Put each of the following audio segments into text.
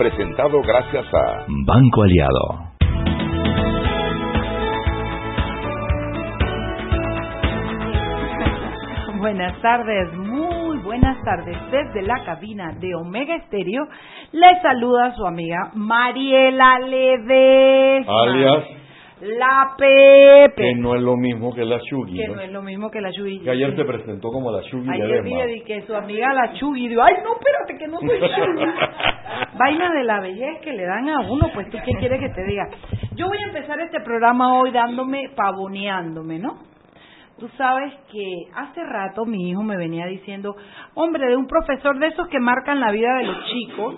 presentado gracias a Banco Aliado. Buenas tardes, muy buenas tardes. Desde la cabina de Omega Estéreo, le saluda su amiga Mariela Ledesma. Alias. La Pepe. Que no es lo mismo que la Shugi. Que no es lo mismo que la Shugi. Que ayer se presentó como la Shugi Ayer Ledesma. dije que su amiga la Shugi dijo, ay, no, espérate, que no soy Shugi. Vaina de la belleza que le dan a uno, pues tú qué quieres que te diga. Yo voy a empezar este programa hoy dándome, pavoneándome, ¿no? Tú sabes que hace rato mi hijo me venía diciendo, hombre, de un profesor de esos que marcan la vida de los chicos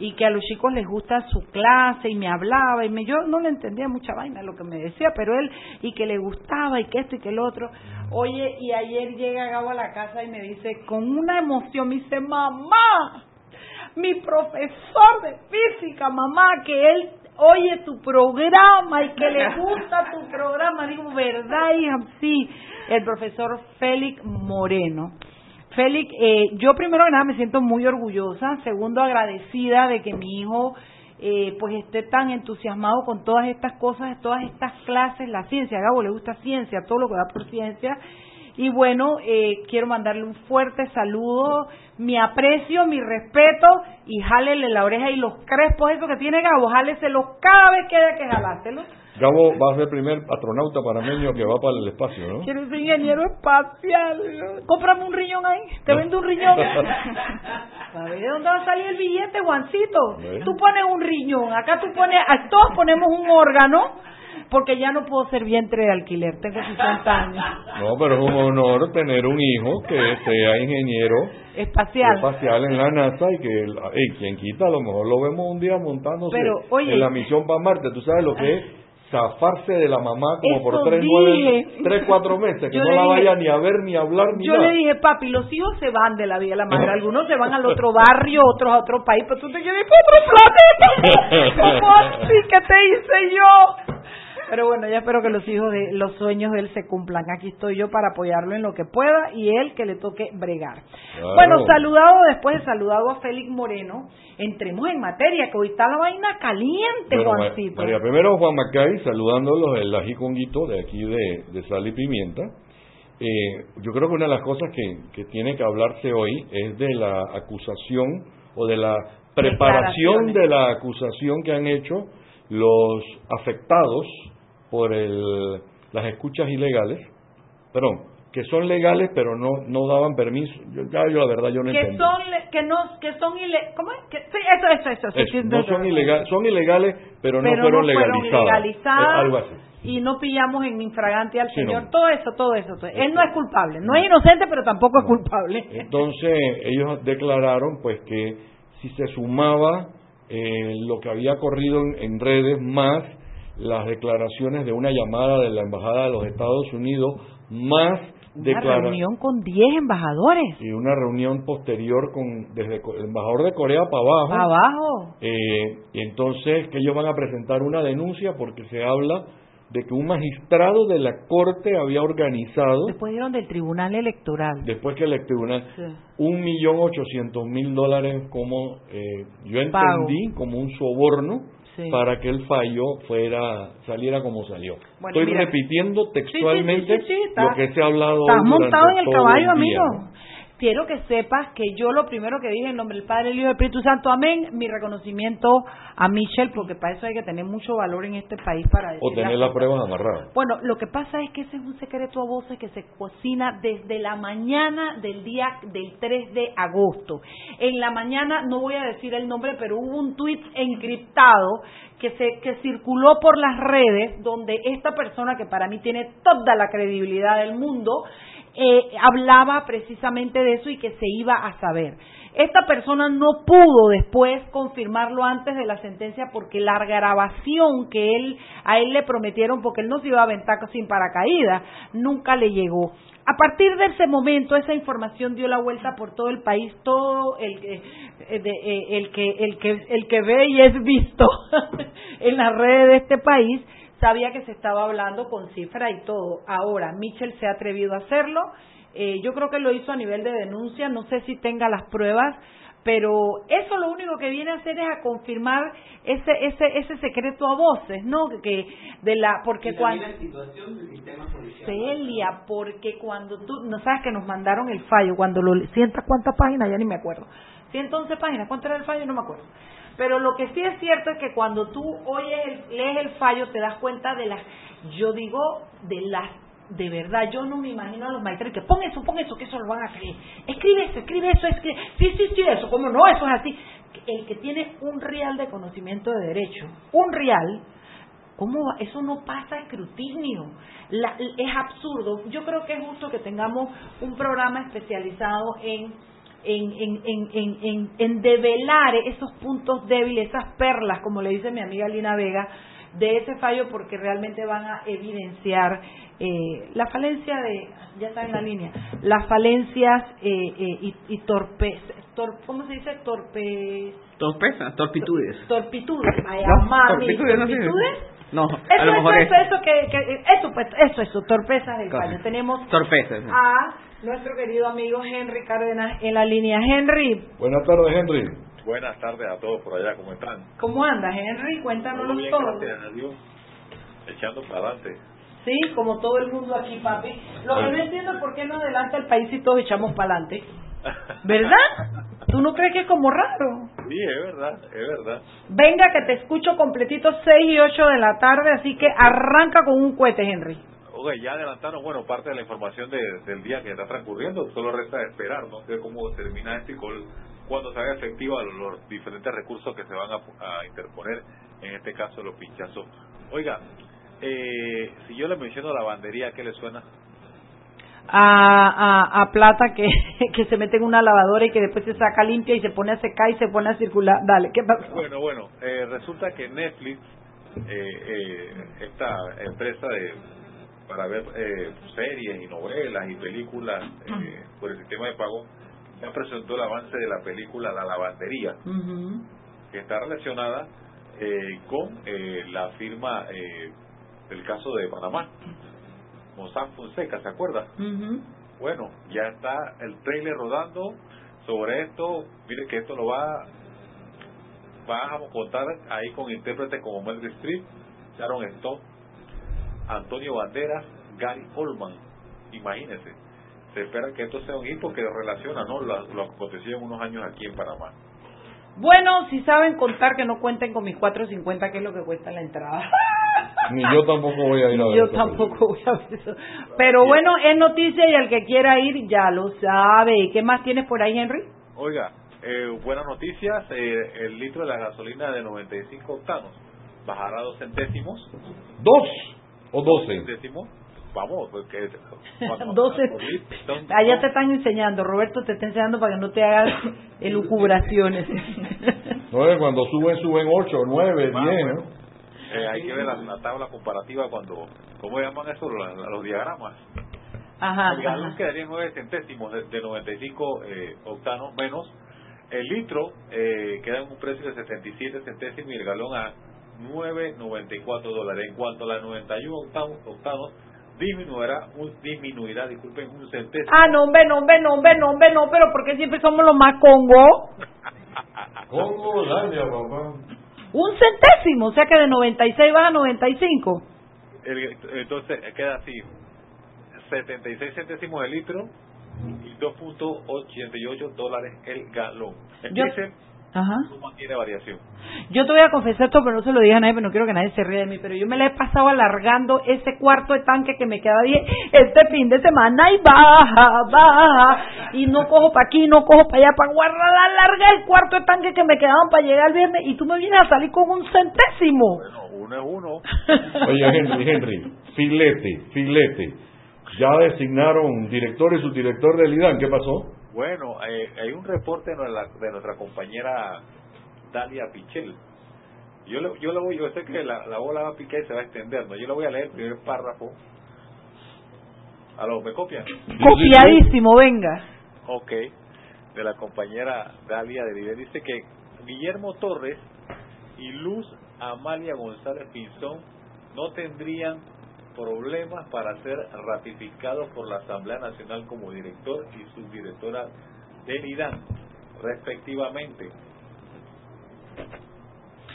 y que a los chicos les gusta su clase y me hablaba y me, yo no le entendía mucha vaina lo que me decía, pero él y que le gustaba y que esto y que el otro. Oye, y ayer llega Gabo a la casa y me dice con una emoción, me dice, mamá, mi profesor de física, mamá, que él oye tu programa y que le gusta tu programa. Digo, ¿verdad, hija? Sí, el profesor Félix Moreno. Félix, eh, yo primero que nada me siento muy orgullosa, segundo agradecida de que mi hijo eh, pues esté tan entusiasmado con todas estas cosas, todas estas clases, la ciencia, a Gabo le gusta ciencia, todo lo que da por ciencia, y bueno, eh, quiero mandarle un fuerte saludo, mi aprecio, mi respeto y jálele la oreja y los crespos esos que tiene Gabo, jáleselos cada vez que haya que jalárselos. Gabo va a ser el primer astronauta panameño que va para el espacio, ¿no? Quiero ser ingeniero espacial. Cómprame un riñón ahí, te vendo un riñón. ¿Sabes de dónde va a salir el billete, Juancito? Tú pones un riñón, acá tú pones, a todos ponemos un órgano, porque ya no puedo ser vientre de alquiler, tengo 60 años. No, pero es un honor tener un hijo que sea ingeniero Espacial. espacial en la NASA y que, y quien quita, a lo mejor lo vemos un día montándose Pero, oye- en la misión para Marte. ¿Tú sabes lo que es? Zafarse de la mamá como por Eso tres, dije. nueve, tres, cuatro meses, que Yo no la dije- vaya ni a ver, ni a hablar, ni Yo nada. le dije, papi, los hijos se van de la vida de la madre. Algunos se van al otro barrio, otros a otro país, pero tú te quieres ir para otro planeta. ¿Cómo así? ¿Qué te hice yo? Pero bueno, ya espero que los hijos de los sueños de él se cumplan. Aquí estoy yo para apoyarlo en lo que pueda y él que le toque bregar. Claro. Bueno, saludado después de saludado a Félix Moreno, entremos en materia, que hoy está la vaina caliente, Bueno, Juancito. María, primero Juan Macay, saludándolos el ajiconguito de aquí de, de Sal y Pimienta. Eh, yo creo que una de las cosas que, que tiene que hablarse hoy es de la acusación o de la preparación de la acusación que han hecho los afectados por el, las escuchas ilegales, perdón, que son legales pero no no daban permiso. Yo, ya yo la verdad yo no que entendí. son que no que son ile ¿cómo es? Que- sí, eso eso eso, sí, Eso, sí, no son ilegales, son ilegales pero, no fueron no fueron legalizadas. legalizadas algo así. y no pillamos en infragante al Sí, señor no. todo eso todo eso todo. él no es culpable no es inocente pero tampoco es culpable Entonces ellos declararon pues que si se sumaba eh, lo que había corrido en, en redes más las declaraciones de una llamada de la embajada de los Estados Unidos más una reunión con 10 embajadores y una reunión posterior con desde el embajador de Corea para abajo para abajo eh, y entonces que ellos van a presentar una denuncia porque se habla de que un magistrado de la corte había organizado después dieron del tribunal electoral después que el tribunal Sí. un millón ochocientos mil dólares como eh, yo Pago. entendí como un soborno Sí. para que el fallo fuera saliera como salió Bueno, estoy mira. repitiendo textualmente sí, lo que se ha hablado Estás montado en el todo caballo, el amigo. Quiero que sepas que yo lo primero que dije en nombre del Padre, el Hijo y del Espíritu Santo, amén, mi reconocimiento a Michelle, porque para eso hay que tener mucho valor en este país para decir o tener las pruebas amarradas Bueno, lo que pasa es que ese es un secreto a voces que se cocina desde la mañana del día del 3 de agosto. En la mañana, no voy a decir el nombre, pero hubo un tuit encriptado que se que circuló por las redes donde esta persona que para mí tiene toda la credibilidad del mundo eh, hablaba precisamente de eso y que se iba a saber. Esta persona no pudo después confirmarlo antes de la sentencia porque la grabación que él a él le prometieron porque él no se iba a aventar sin paracaídas nunca le llegó. A partir de ese momento esa información dio la vuelta por todo el país, todo el que eh, eh, el que el que el que ve y es visto en las redes de este país sabía que se estaba hablando con cifra y todo. Ahora Mitchell se ha atrevido a hacerlo eh, yo creo que lo hizo a nivel de denuncia, no sé si tenga las pruebas, pero eso lo único que viene a hacer es a confirmar ese ese ese secreto a voces, ¿no? Que de la porque cuando Celia, porque cuando tú no sabes que nos mandaron el fallo, cuando lo sientas cuántas páginas ya ni me acuerdo. 111 páginas, ¿cuánto era el fallo? No me acuerdo. Pero lo que sí es cierto es que cuando tú oyes lees el fallo te das cuenta de las yo digo de las de verdad, yo no me imagino a los maestros que pon eso, pon eso, que eso lo van a creer. Escribe eso, escribe eso, escribe. Sí, sí, sí, eso, como no, eso es así. El que tiene un real de conocimiento de derecho, un real, ¿cómo va? Eso no pasa escrutinio. es absurdo. Yo creo que es justo que tengamos un programa especializado en en, en, en, en, en develar esos puntos débiles, esas perlas, como le dice mi amiga Lina Vega, de ese fallo porque realmente van a evidenciar eh, la falencia de, ya está en la línea, las falencias eh, eh, y, y torpes, ¿cómo se dice? Torpes... Torpeza, torpitudes. Torpitudes, no, torpitudes, no, eso, a lo mejor eso, eso, que, que, eso, pues, eso, eso, torpezas del fallo. Tenemos torpezas. a nuestro querido amigo Henry Cárdenas en la línea. Henry. Buenas tardes, Henry. Buenas tardes a todos por allá, ¿cómo están? ¿Cómo andas, Henry? Cuéntanos todo. Gracias a Dios. Echando para adelante. Sí, como todo el mundo aquí, papi. Lo que no entiendo es por qué no adelanta el país y todos echamos para adelante. ¿Verdad? ¿Tú no crees que es como raro? Sí, es verdad, es verdad. Venga, que te escucho completito 6 y 8 de la tarde, así que arranca con un cohete, Henry. Oye, ya adelantaron, bueno, parte de la información del día que está transcurriendo, solo resta esperar, no sé cómo termina este y cuando se haga efectiva los diferentes recursos que se van a, a interponer, en este caso los pinchazos. Oiga, eh, si yo le menciono lavandería, ¿qué le suena? A, a, plata que, que se mete en una lavadora y que después se saca limpia y se pone a secar y se pone a circular. Dale, ¿qué pasa? Bueno, bueno, eh, resulta que Netflix, eh, eh, esta empresa de para ver eh, series y novelas y películas eh, por el sistema de pago, ya presentó el avance de la película La Lavandería, que está relacionada eh, con eh, la firma eh, del caso de Panamá, Mossack Fonseca, ¿se acuerda? Bueno, ya está el trailer rodando sobre esto. Mire que esto lo va, va a contar ahí con intérpretes como Meryl Streep, Sharon Stone, Antonio Banderas, Gary Oldman. Imagínense. Se espera que esto sea un hito que relaciona ¿no? lo, lo que aconteció en unos años aquí en Panamá. Bueno, si saben contar que no cuenten con mis 4.50, que es lo que cuesta la entrada. Ni yo tampoco voy a ir a ver Yo tampoco voy a ver eso. Pero bueno, es noticia y el que quiera ir ya lo sabe. ¿Qué más tienes por ahí, Henry? Oiga, eh, buenas noticias. Eh, el litro de la gasolina de 95 octanos bajará dos centésimos. ¿Dos o doce? Centésimos. Vamos, porque... 12. Allá te están enseñando. Roberto te está enseñando para que no te hagas elucubraciones. no, cuando suben, suben 8, 9, 10, ¿no? Eh, hay que ver la, tabla comparativa cuando, ¿cómo llaman eso? los diagramas. Ajá. El galón quedaría en 9 centésimos de, de 95 eh, octanos menos. El litro eh, queda en un precio de 77 centésimos y el galón a 9.94 dólares. En cuanto a la 91 octanos, octanos disminuirá, un, disminuirá, disculpen, un centésimo. Ah, no, hombre, no, hombre, no, hombre, no, hombre, no, pero porque siempre somos los más Congo. Congo, daña, papá. Un centésimo, o sea que de 96 va a 95. El, entonces queda así, 76 centésimos de litro y 2.88 dólares el galón. Yo, diésel Ajá. no variación. Yo te voy a confesar esto, pero no se lo diga a nadie, pero no quiero que nadie se ríe de mí. Pero yo me la he pasado alargando ese cuarto de tanque que me queda bien este fin de semana y baja, baja. Y no cojo para aquí, no cojo para allá, para guardar larga el cuarto de tanque que me quedaban para llegar el viernes. Y tú me vienes a salir con un centésimo. Bueno, uno es uno. Oye, Henry, Henry, filete, filete. Ya designaron director y subdirector del IDAN. ¿Qué pasó? Bueno, eh, hay un reporte de nuestra, de nuestra compañera Dalia Pichel. Yo le, yo le voy, yo sé que la, la bola va a picar y se va a extender, ¿no? Yo le voy a leer el primer párrafo. ¿Aló, me copian? Copiadísimo, venga. Ok, de la compañera Dalia de Vive. Dice que Guillermo Torres y Luz Amalia González Pinzón no tendrían problemas para ser ratificados por la Asamblea Nacional como director y subdirectora del IDAN, respectivamente.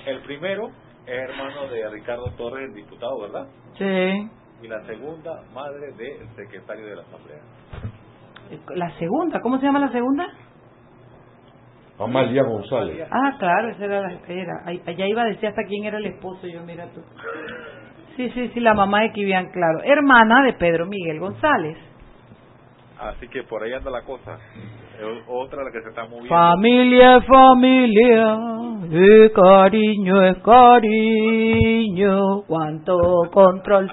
El primero es hermano de Ricardo Torres, el diputado, ¿verdad? Sí. Y la segunda, madre del secretario de la Asamblea. La segunda, ¿cómo se llama la segunda? Amalia González. Ah, claro, esa era la era. Allá iba a decir hasta quién era el esposo, yo mira tú. Sí, sí, sí, la mamá de Kivian, claro. Hermana de Pedro Miguel González. Así que por ahí anda la cosa. Es Otra la que se está moviendo. Familia es familia, y cariño es cariño, cuánto control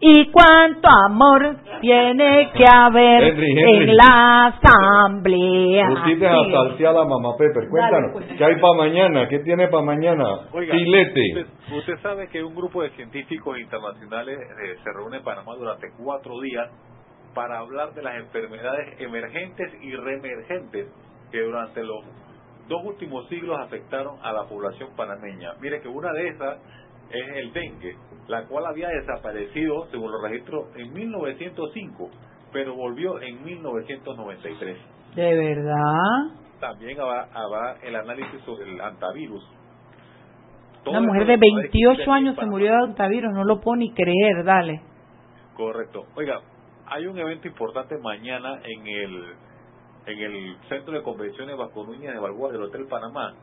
y cuánto amor tiene que haber Henry, Henry. en la asamblea. Pusiste a salsear a mamá Pepper. Cuéntanos, pues. ¿qué hay para mañana? ¿Qué tiene para mañana? Oiga, Filete. Usted, usted sabe que un grupo de científicos internacionales eh, se reúne en Panamá durante cuatro días para hablar de las enfermedades emergentes y reemergentes que durante los dos últimos siglos afectaron a la población panameña. Mire que una de esas es el dengue, la cual había desaparecido, según los registros, en 1905, pero volvió en 1993. ¿De verdad? También habrá, habrá el análisis sobre el antivirus. Una mujer de lo puede 28 explicar años se murió de antivirus, no lo puedo ni creer, dale. Correcto. Oiga, hay un evento importante mañana en el en el Centro de Convenciones Vasco Núñez de Balboa del Hotel Panamá.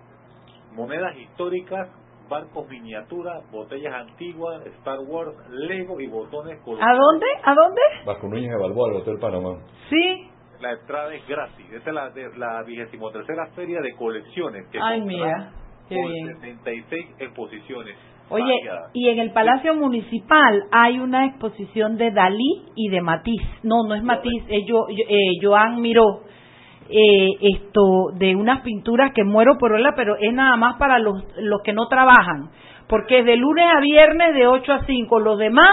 Monedas históricas, barcos miniatura, botellas antiguas, Star Wars, Lego y botones ¿A coloridos. dónde? ¿A dónde? Vasco Núñez de Balboa, del Hotel Panamá. Sí. La entrada es gratis. Esta es la, de, la 23 Feria de Colecciones. Que Ay, mira, qué con bien. 76 exposiciones. Oye, y en el Palacio Municipal hay una exposición de Dalí y de Matisse. No, no es Matisse, es yo, yo- eh, Joan Miró. Eh, esto de unas pinturas que muero por verla, pero es nada más para los, los que no trabajan, porque es de lunes a viernes de 8 a 5, los demás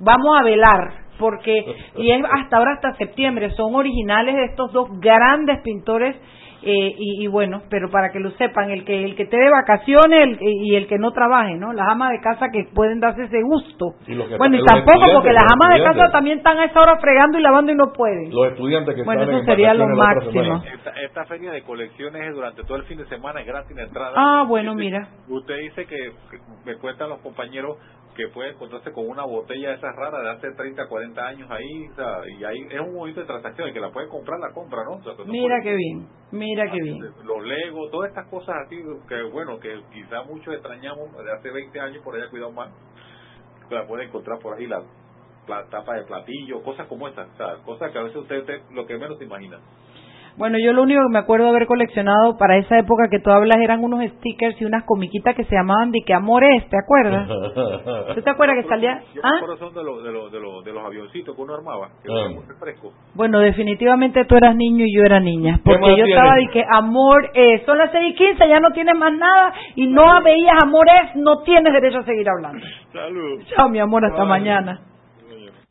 vamos a velar, porque y es hasta ahora hasta septiembre, son originales de estos dos grandes pintores eh, y, y bueno, pero para que lo sepan, el que el que esté de vacaciones el- y el que no trabaje, ¿no? Las amas de casa que pueden darse ese gusto. Y los que- bueno, y los tampoco porque las amas de casa también están a esa hora fregando y lavando y no pueden. Los estudiantes que Bueno, eso en sería lo máximo. Esta, esta feria de colecciones es durante todo el fin de semana, es gratis la entrada. Ah, bueno, Usted- mira. Usted dice que, que me cuentan los compañeros que puede encontrarse con una botella de esas raras de hace 30, 40 años ahí, o sea, y ahí es un movimiento de transacción, el que la puede comprar, la compra, ¿no? O sea, no Mira puede- qué bien, mira qué bien. Los Legos, todas estas cosas así, que bueno, que quizá muchos extrañamos de hace 20 años, por allá cuidado más, que la puede encontrar por ahí, la, la tapa de platillo, cosas como esas, o sea, cosas que a veces usted, usted lo que menos se imagina. Bueno, yo lo único que me acuerdo haber coleccionado para esa época que tú hablas eran unos stickers y unas comiquitas que se llamaban de que amores, ¿te acuerdas? ¿Tú te acuerdas que salía? Yo ¿Ah? me acuerdo son de los, de de de avioncitos que uno armaba, que Ah. muy refrescos. Bueno, definitivamente tú eras niño y yo era niña, ¿Qué porque yo estaba de que amor es, son las 6 y 15, ya no tienes más nada y no veías amor es, no tienes derecho a seguir hablando. Salud. Chao, mi amor, hasta mañana.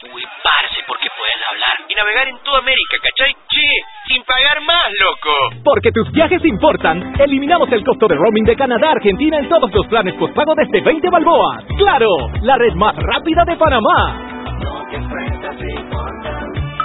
Uy, parce, porque pueden de hablar y navegar en toda América, ¿cachai? Che, sin pagar más, loco. Porque tus viajes importan, eliminamos el costo de roaming de Canadá a Argentina en todos los planes postpago desde 20 balboas. ¡Claro! La red más rápida de Panamá.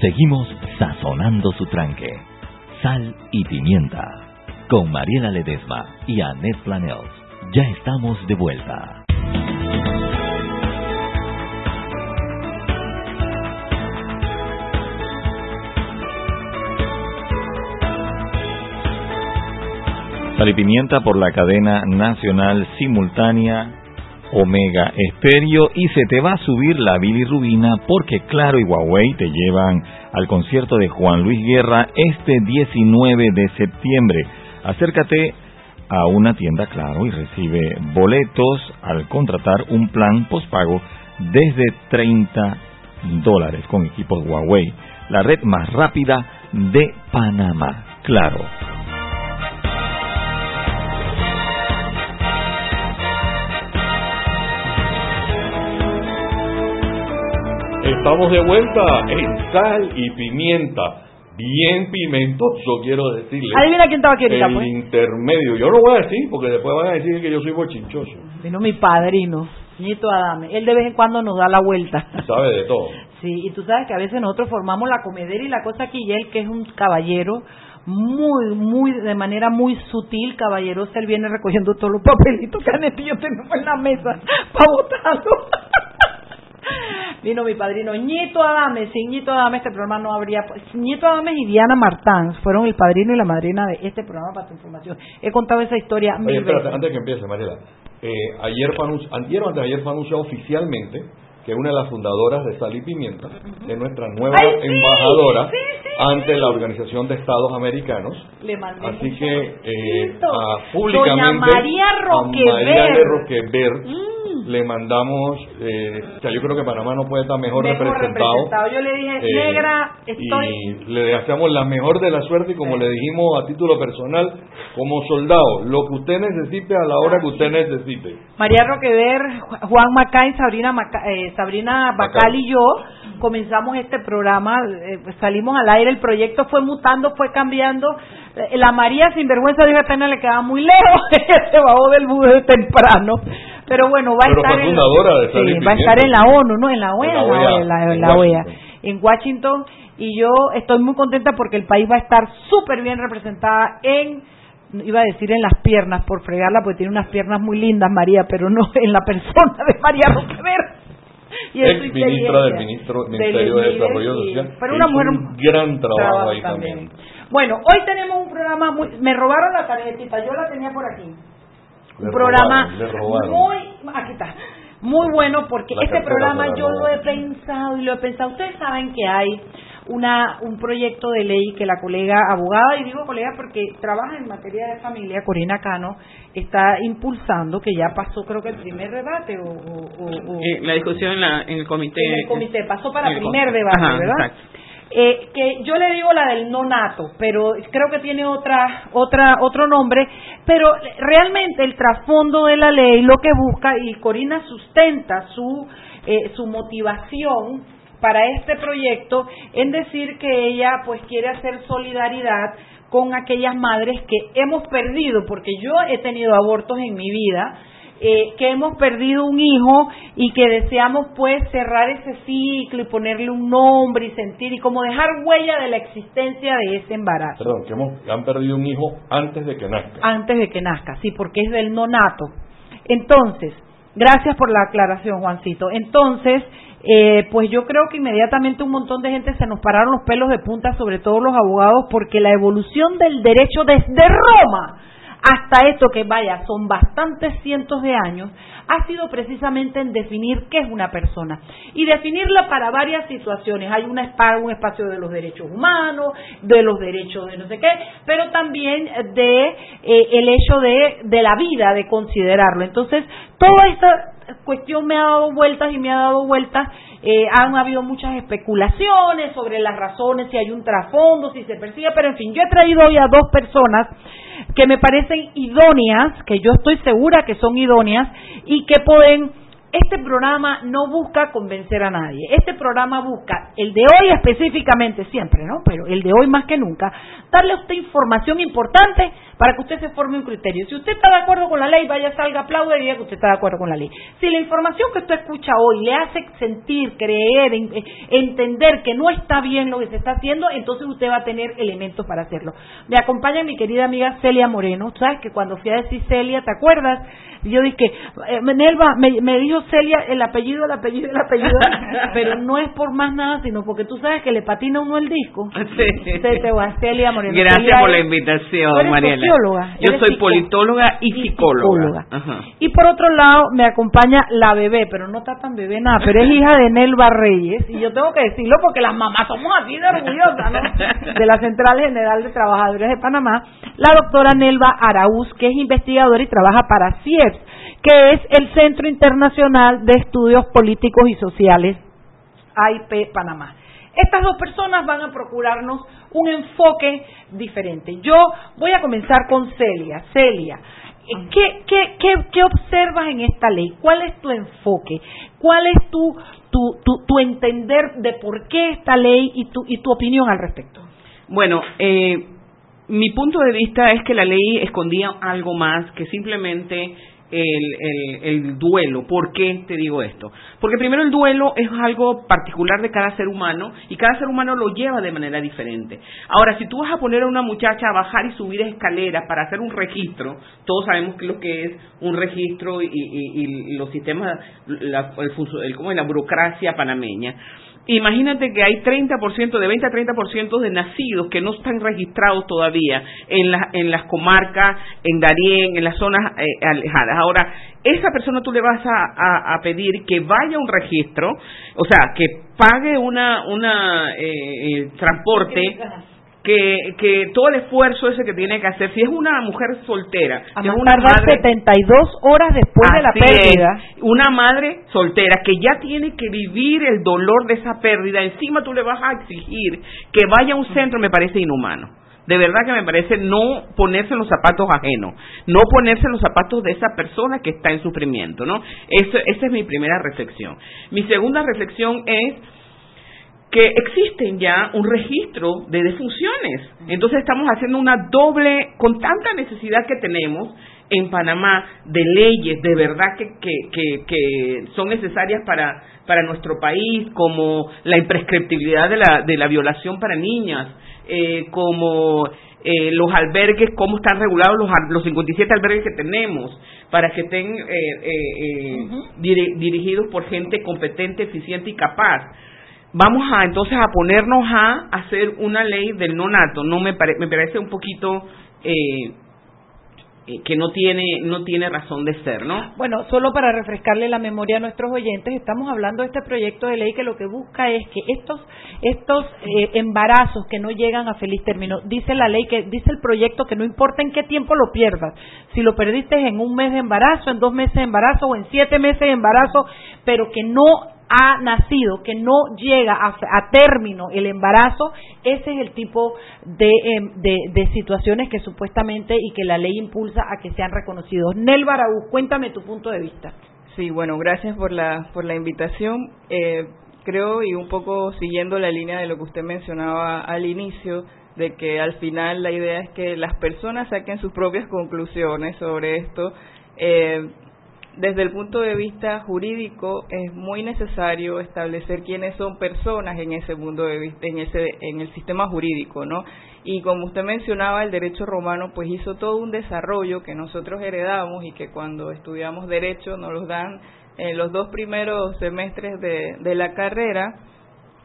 Seguimos sazonando su tranque. Sal y pimienta. Con Mariela Ledesma y Annette Planels. Ya estamos de vuelta. Sal y pimienta por la cadena nacional simultánea Omega Estéreo y se te va a subir la bilirrubina porque Claro y Huawei te llevan al concierto de Juan Luis Guerra este 19 de septiembre. Acércate a una tienda Claro y recibe boletos al contratar un plan postpago desde 30 dólares con equipos Huawei, la red más rápida de Panamá. Claro. Estamos de vuelta en sal y pimienta. Bien pimentoso, quiero decirle. Adivina quién estaba aquí ahorita, El pues. intermedio. Yo no voy a decir, porque después van a decir que yo soy bochinchoso. Vino mi padrino, Ñito Adame. Él de vez en cuando nos da la vuelta. Sabe de todo. Sí, y tú sabes que a veces nosotros formamos la comedera y la cosa aquí, y él que es un caballero muy, muy, de manera muy sutil, caballerosa, él viene recogiendo todos los papelitos que y yo tenemos en la mesa para votarlo. Vino mi padrino Ñito Adame, sin Ñito Adame este programa no habría... Ñito Adame y Diana Martán fueron el padrino y la madrina de este programa para tu información. He contado esa historia Oye, mil espérate, veces. antes de que empiece, Mariela. Eh, ayer fue anunci- o antes de ayer fue anunciado oficialmente que una de las fundadoras de Sal y Pimienta es nuestra nueva ¡Ay, sí! embajadora Sí, sí, ante la Organización de Estados Americanos. Le Así que eh, a- públicamente Doña María a Roquever. María de Roquever Mm. le mandamos, eh, o sea, yo creo que Panamá no puede estar mejor, Mejor representado. representado. Yo le dije, Eh, negra, estoy... Y le deseamos la mejor de la suerte y como le dijimos a título personal, como soldado, lo que usted necesite a la hora que usted necesite. María Roquever, Ju- Juan Macay, Sabrina, Maca- eh, Sabrina Bacal y yo comenzamos este programa, eh, salimos al aire, el proyecto fue mutando, fue cambiando. Eh, la María sinvergüenza dijo apenas le quedaba muy lejos, se bajó del bus de temprano. Pero bueno, va a Pero estar en, de sí, va a estar en la ONU, no en la OEA, En la OEA, en la- en la OEA, Washington. en Washington y yo estoy muy contenta porque el país va a estar súper bien representada en iba a decir en las piernas por fregarla porque tiene unas piernas muy lindas María pero no en la persona de María Roquever y Ex ministra del ministro, Ministerio de Desarrollo sí. Social. pero una mujer un gran trabajo trabajo ahí también. bueno hoy tenemos un programa muy me robaron la tarjetita yo la tenía por aquí un Le programa robaron, muy aquí está muy bueno porque La este programa yo lo he pensado y lo he pensado ustedes saben que hay una un proyecto de ley que la colega abogada y digo colega porque trabaja en materia de familia Corina Cano está impulsando que ya pasó creo que el primer debate o, o- Eh, la discusión en, la- en el comité. en el comité pasó para el primer comité. debate Ajá, verdad exacto. eh, que yo le digo la del no nato, pero creo que tiene otra, otra, otro nombre, pero realmente el trasfondo de la ley lo que busca y Corina sustenta su eh, su motivación para este proyecto en decir que ella pues quiere hacer solidaridad con aquellas madres que hemos perdido, porque yo he tenido abortos en mi vida eh, que hemos perdido un hijo y que deseamos pues cerrar ese ciclo y ponerle un nombre y sentir y como dejar huella de la existencia de ese embarazo. Perdón, que hemos, han perdido un hijo antes de que nazca. Antes de que nazca, sí, porque es del nonato. Entonces, gracias por la aclaración, Juancito. Entonces, eh, pues yo creo que inmediatamente un montón de gente se nos pararon los pelos de punta, sobre todo los abogados, porque la evolución del derecho desde Roma hasta esto que vaya, son bastantes cientos de años, ha sido precisamente en definir qué es una persona y definirla para varias situaciones. Hay un espacio de los derechos humanos, de los derechos de no sé qué, pero también de eh, el hecho de, de la vida, de considerarlo. Entonces, toda esta cuestión me ha dado vueltas y me ha dado vueltas. Eh, han habido muchas especulaciones sobre las razones, si hay un trasfondo, si se persigue, pero en fin, yo he traído hoy a dos personas que me parecen idóneas, que yo estoy segura que son idóneas y que pueden este programa no busca convencer a nadie. Este programa busca, el de hoy específicamente, siempre, ¿no? Pero el de hoy más que nunca, darle a usted información importante para que usted se forme un criterio. Si usted está de acuerdo con la ley, vaya, salga, aplaude y diga que usted está de acuerdo con la ley. Si la información que usted escucha hoy le hace sentir, creer, entender que no está bien lo que se está haciendo, entonces usted va a tener elementos para hacerlo. Me acompaña mi querida amiga Celia Moreno. ¿Sabes que cuando fui a decir Celia, ¿te acuerdas? Yo dije, eh, Nelva, me, me dijo Celia el apellido, el apellido, el apellido, pero no es por más nada, sino porque tú sabes que le patina uno el disco. Sí. Celia Moreno. Gracias por la invitación, Mariela. Yo soy politóloga y psicóloga. Y por otro lado me acompaña la bebé, pero no está tan bebé nada, pero es hija de Nelva Reyes, y yo tengo que decirlo porque las mamás somos así de orgullosas, ¿no? De la Central General de Trabajadores de Panamá, la doctora Nelva Araúz, que es investigadora y trabaja para CIEPS, que es el Centro Internacional de Estudios Políticos y Sociales, AIP Panamá. Estas dos personas van a procurarnos un enfoque diferente. Yo voy a comenzar con Celia. Celia, ¿qué, qué, qué, qué observas en esta ley? ¿Cuál es tu enfoque? ¿Cuál es tu, tu, tu, tu entender de por qué esta ley y tu, y tu opinión al respecto? Bueno, eh, mi punto de vista es que la ley escondía algo más que simplemente el, el, duelo. ¿Por qué te digo esto? Porque primero el duelo es algo particular de cada ser humano y cada ser humano lo lleva de manera diferente. Ahora, si tú vas a poner a una muchacha a bajar y subir escaleras para hacer un registro, todos sabemos que lo que es un registro y, los sistemas, la, el, ¿cómo es? la burocracia panameña. Imagínate que hay 30%, de 20 a 30% de nacidos que no están registrados todavía en, la, en las comarcas, en Darién, en las zonas eh, alejadas. Ahora, esa persona tú le vas a, a, pedir que vaya a un registro, o sea, que pague una, una eh, eh transporte que, que todo el esfuerzo ese que tiene que hacer, si es una mujer soltera, a una madre, 72 horas después de la pérdida, una madre soltera que ya tiene que vivir el dolor de esa pérdida, encima tú le vas a exigir que vaya a un centro, me parece inhumano. De verdad que me parece no ponerse en los zapatos ajenos, no ponerse en los zapatos de esa persona que está en sufrimiento, ¿no? esa es mi primera reflexión. Mi segunda reflexión es que existen ya un registro de defunciones. Entonces estamos haciendo una doble, con tanta necesidad que tenemos en Panamá de leyes de verdad que, que, que, son necesarias para, para nuestro país, como la imprescriptibilidad de la, de la violación para niñas, eh, como eh, los albergues, cómo están regulados los, los 57 albergues que tenemos, para que estén eh, dirigidos por gente competente, eficiente y capaz vamos a entonces a ponernos a hacer una ley del nonato. No me, me parece un poquito eh, eh, que no tiene no tiene razón de ser, ¿no? Bueno, solo para refrescarle la memoria a nuestros oyentes, estamos hablando de este proyecto de ley que lo que busca es que estos estos eh, embarazos que no llegan a feliz término, dice la ley que dice el proyecto que no importa en qué tiempo lo pierdas, si lo perdiste en un mes de embarazo, en dos meses de embarazo o en siete meses de embarazo, pero que no ha nacido, que no llega a, término el embarazo, ese es el tipo em, de, de, situaciones que supuestamente y que la ley impulsa a que sean reconocidos. Nel Baraú, cuéntame tu punto de vista. Sí, bueno, gracias por la, por la invitación. Eh, creo, y un poco siguiendo la línea de lo que usted mencionaba al inicio, de que al final la idea es que las personas saquen sus propias conclusiones sobre esto. Eh, desde el punto de vista jurídico es muy necesario establecer quiénes son personas en ese mundo de en ese en el sistema jurídico, ¿no? Y como usted mencionaba, el derecho romano pues hizo todo un desarrollo que nosotros heredamos y que cuando estudiamos derecho nos los dan en los dos primeros semestres de, de la carrera.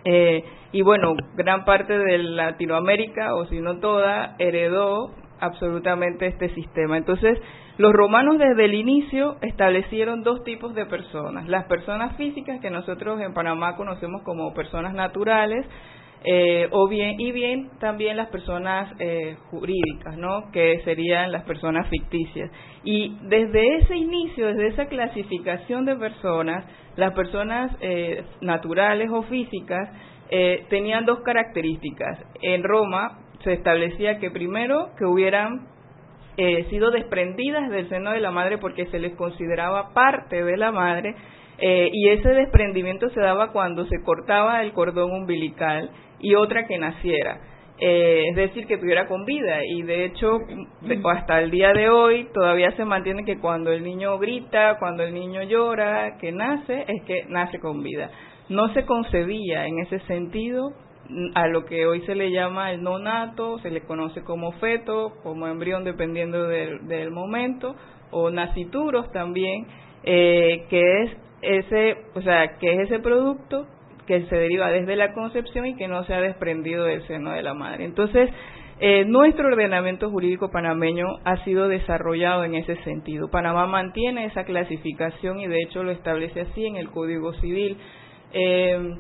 Eh, y bueno, gran parte de Latinoamérica, o si no toda, heredó absolutamente este sistema. Entonces, los romanos desde el inicio establecieron dos tipos de personas. Las personas físicas, que nosotros en Panamá conocemos como personas naturales, eh, o bien y bien también las personas eh, jurídicas, ¿no? Que serían las personas ficticias. Y desde ese inicio, desde esa clasificación de personas, las personas eh, naturales o físicas tenían dos características. En Roma se establecía que primero que hubieran sido desprendidas del seno de la madre porque se les consideraba parte de la madre y ese desprendimiento se daba cuando se cortaba el cordón umbilical y otra que naciera. Eh, es decir, que tuviera con vida. Y de hecho, hasta el día de hoy todavía se mantiene que cuando el niño grita, cuando el niño llora, que nace, es que nace con vida. No se concebía en ese sentido a lo que hoy se le llama el no nato, se le conoce como feto, como embrión dependiendo del, momento, o nacituros también, eh, que es ese, o sea, que es ese producto que se deriva desde la concepción y que no se ha desprendido del seno de la madre. Entonces, eh, nuestro ordenamiento jurídico panameño ha sido desarrollado en ese sentido. Panamá mantiene esa clasificación y de hecho lo establece así en el Código Civil. Eh,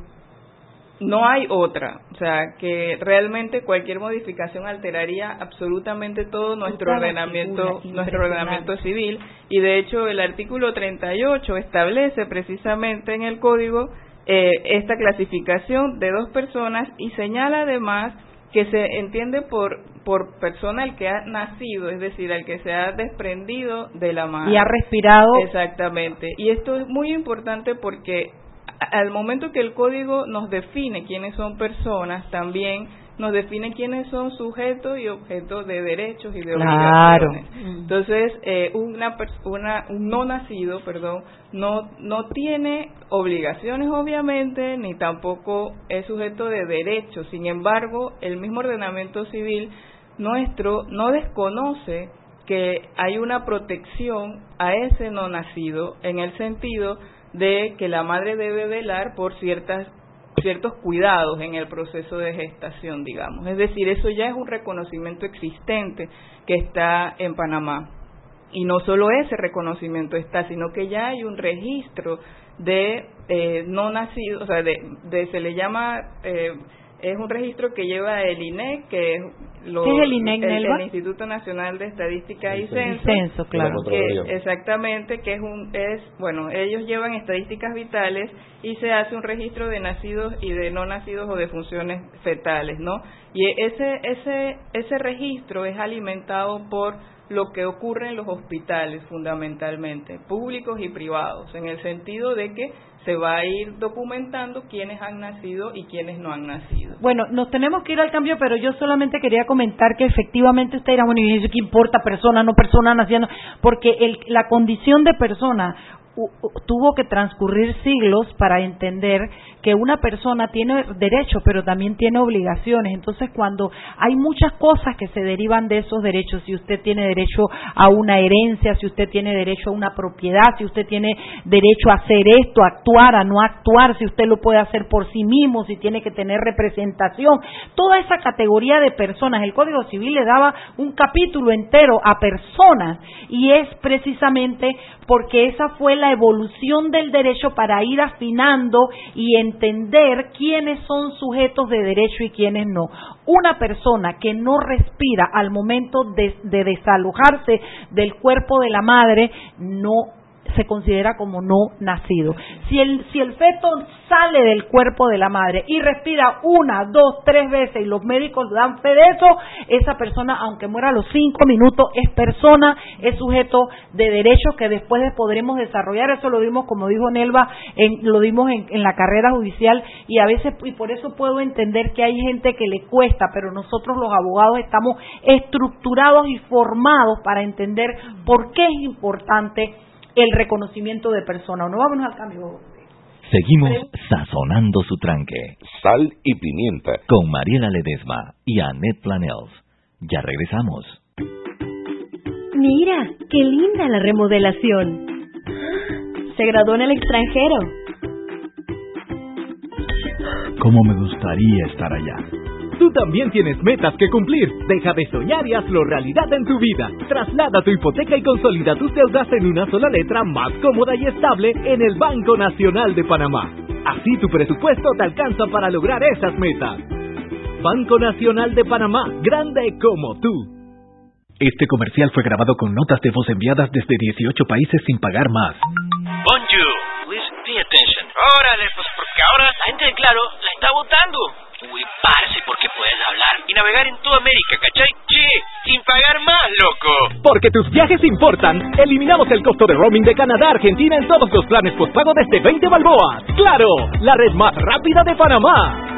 no hay otra, o sea, que realmente cualquier modificación alteraría absolutamente todo nuestro ordenamiento, nuestro ordenamiento civil y de hecho el artículo 38 establece precisamente en el código eh, esta clasificación de dos personas y señala además que se entiende por por persona el que ha nacido, es decir, el que se ha desprendido de la madre. Y ha respirado. Exactamente. Y esto es muy importante porque al momento que el código nos define quiénes son personas, también nos define quiénes son sujetos y objetos de derechos y de obligaciones. Entonces, eh, una, persona, un no nacido, perdón, no, no tiene obligaciones obviamente, ni tampoco es sujeto de derechos. Sin embargo, el mismo ordenamiento civil nuestro no desconoce que hay una protección a ese no nacido en el sentido de que la madre debe velar por ciertas ciertos cuidados en el proceso de gestación, digamos. Es decir, eso ya es un reconocimiento existente que está en Panamá. Y no solo ese reconocimiento está, sino que ya hay un registro de eh, no nacidos, o sea, de, de, se le llama eh, es un registro que lleva el INEC, que es, lo, ¿Qué es el, INEC, el, Instituto Nacional de Estadística y Censo, censo claro. que, exactamente, que es un es bueno, ellos llevan estadísticas vitales y se hace un registro de nacidos y de no nacidos o de funciones fetales, ¿no? Y ese ese ese registro es alimentado por lo que ocurre en los hospitales fundamentalmente, públicos y privados, en el sentido de que se va a ir documentando quiénes han nacido y quiénes no han nacido. Bueno, nos tenemos que ir al cambio, pero yo solamente quería comentar que efectivamente usted dirá, bueno, ¿y eso qué importa persona, no persona, naciendo? Porque el, la condición de persona tuvo que transcurrir siglos para entender que una persona tiene derechos, pero también tiene obligaciones. Entonces, cuando hay muchas cosas que se derivan de esos derechos, si usted tiene derecho a una herencia, si usted tiene derecho a una propiedad, si usted tiene derecho a hacer esto, a actuar, a no actuar, si usted lo puede hacer por sí mismo, si tiene que tener representación, toda esa categoría de personas, el Código Civil le daba un capítulo entero a personas y es precisamente porque esa fue la evolución del derecho para ir afinando y entender quiénes son sujetos de derecho y quiénes no. Una persona que no respira al momento de, de desalojarse del cuerpo de la madre no se considera como no nacido. Si el, si el feto sale del cuerpo de la madre y respira una, dos, tres veces y los médicos dan fe de eso, esa persona, aunque muera a los cinco minutos, es persona, es sujeto de derecho que después podremos desarrollar. Eso lo vimos, como dijo Nelva, en, lo vimos en, en la carrera judicial y a veces, y por eso puedo entender que hay gente que le cuesta, pero nosotros los abogados estamos estructurados y formados para entender por qué es importante el reconocimiento de persona. No vámonos al cambio. Seguimos sazonando su tranque. Sal y pimienta. Con Mariela Ledesma y Annette Planels. Ya regresamos. Mira, qué linda la remodelación. Se graduó en el extranjero. Cómo me gustaría estar allá. Tú también tienes metas que cumplir. Deja de soñar y hazlo realidad en tu vida. Traslada tu hipoteca y consolida tus deudas en una sola letra más cómoda y estable en el Banco Nacional de Panamá. Así tu presupuesto te alcanza para lograr esas metas. Banco Nacional de Panamá, grande como tú. Este comercial fue grabado con notas de voz enviadas desde 18 países sin pagar más. Bonjour, please pay attention. Órale, pues porque ahora la gente de Claro la está votando. Uy, parce, porque puedes hablar y navegar en toda América, ¿cachai? Che, sin pagar más, loco. Porque tus viajes importan, eliminamos el costo de roaming de Canadá a Argentina en todos los planes postpago desde 20 balboas. ¡Claro! La red más rápida de Panamá.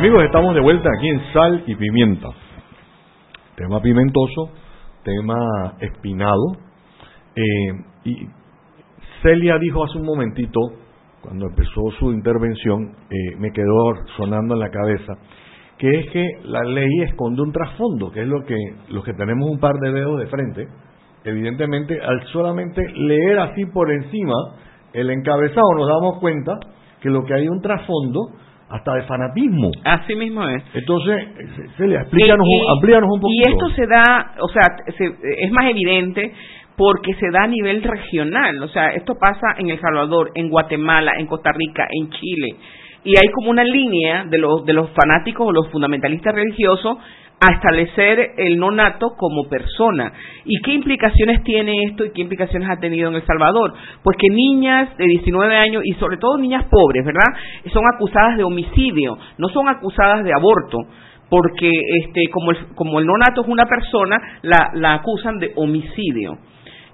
Amigos, estamos de vuelta aquí en Sal y Pimienta. Tema pimentoso, tema espinado. Eh, y Celia dijo hace un momentito, cuando empezó su intervención, eh, me quedó sonando en la cabeza, que es que la ley esconde un trasfondo, que es lo que los que tenemos un par de dedos de frente, evidentemente al solamente leer así por encima el encabezado nos damos cuenta que lo que hay un trasfondo hasta de fanatismo. Así mismo es. Entonces, Celia, explícanos, Y- y- amplíanos un poquito. Y esto se da, o sea, se- es más evidente porque se da a nivel regional. O sea, esto pasa en El Salvador, en Guatemala, en Costa Rica, en Chile. Y hay como una línea de los, de los fanáticos o los fundamentalistas religiosos a establecer el nonato como persona. ¿Y qué implicaciones tiene esto y qué implicaciones ha tenido en El Salvador? Pues que niñas de 19 años y sobre todo niñas pobres, ¿verdad? Son acusadas de homicidio, no son acusadas de aborto porque este como el, como el nonato es una persona la, la acusan de homicidio